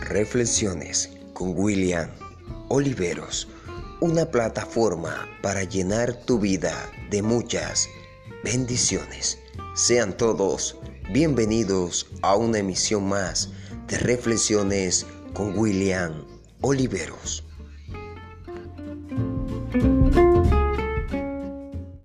Reflexiones con William Oliveros, una plataforma para llenar tu vida de muchas bendiciones. Sean todos bienvenidos a una emisión más de Reflexiones con William Oliveros.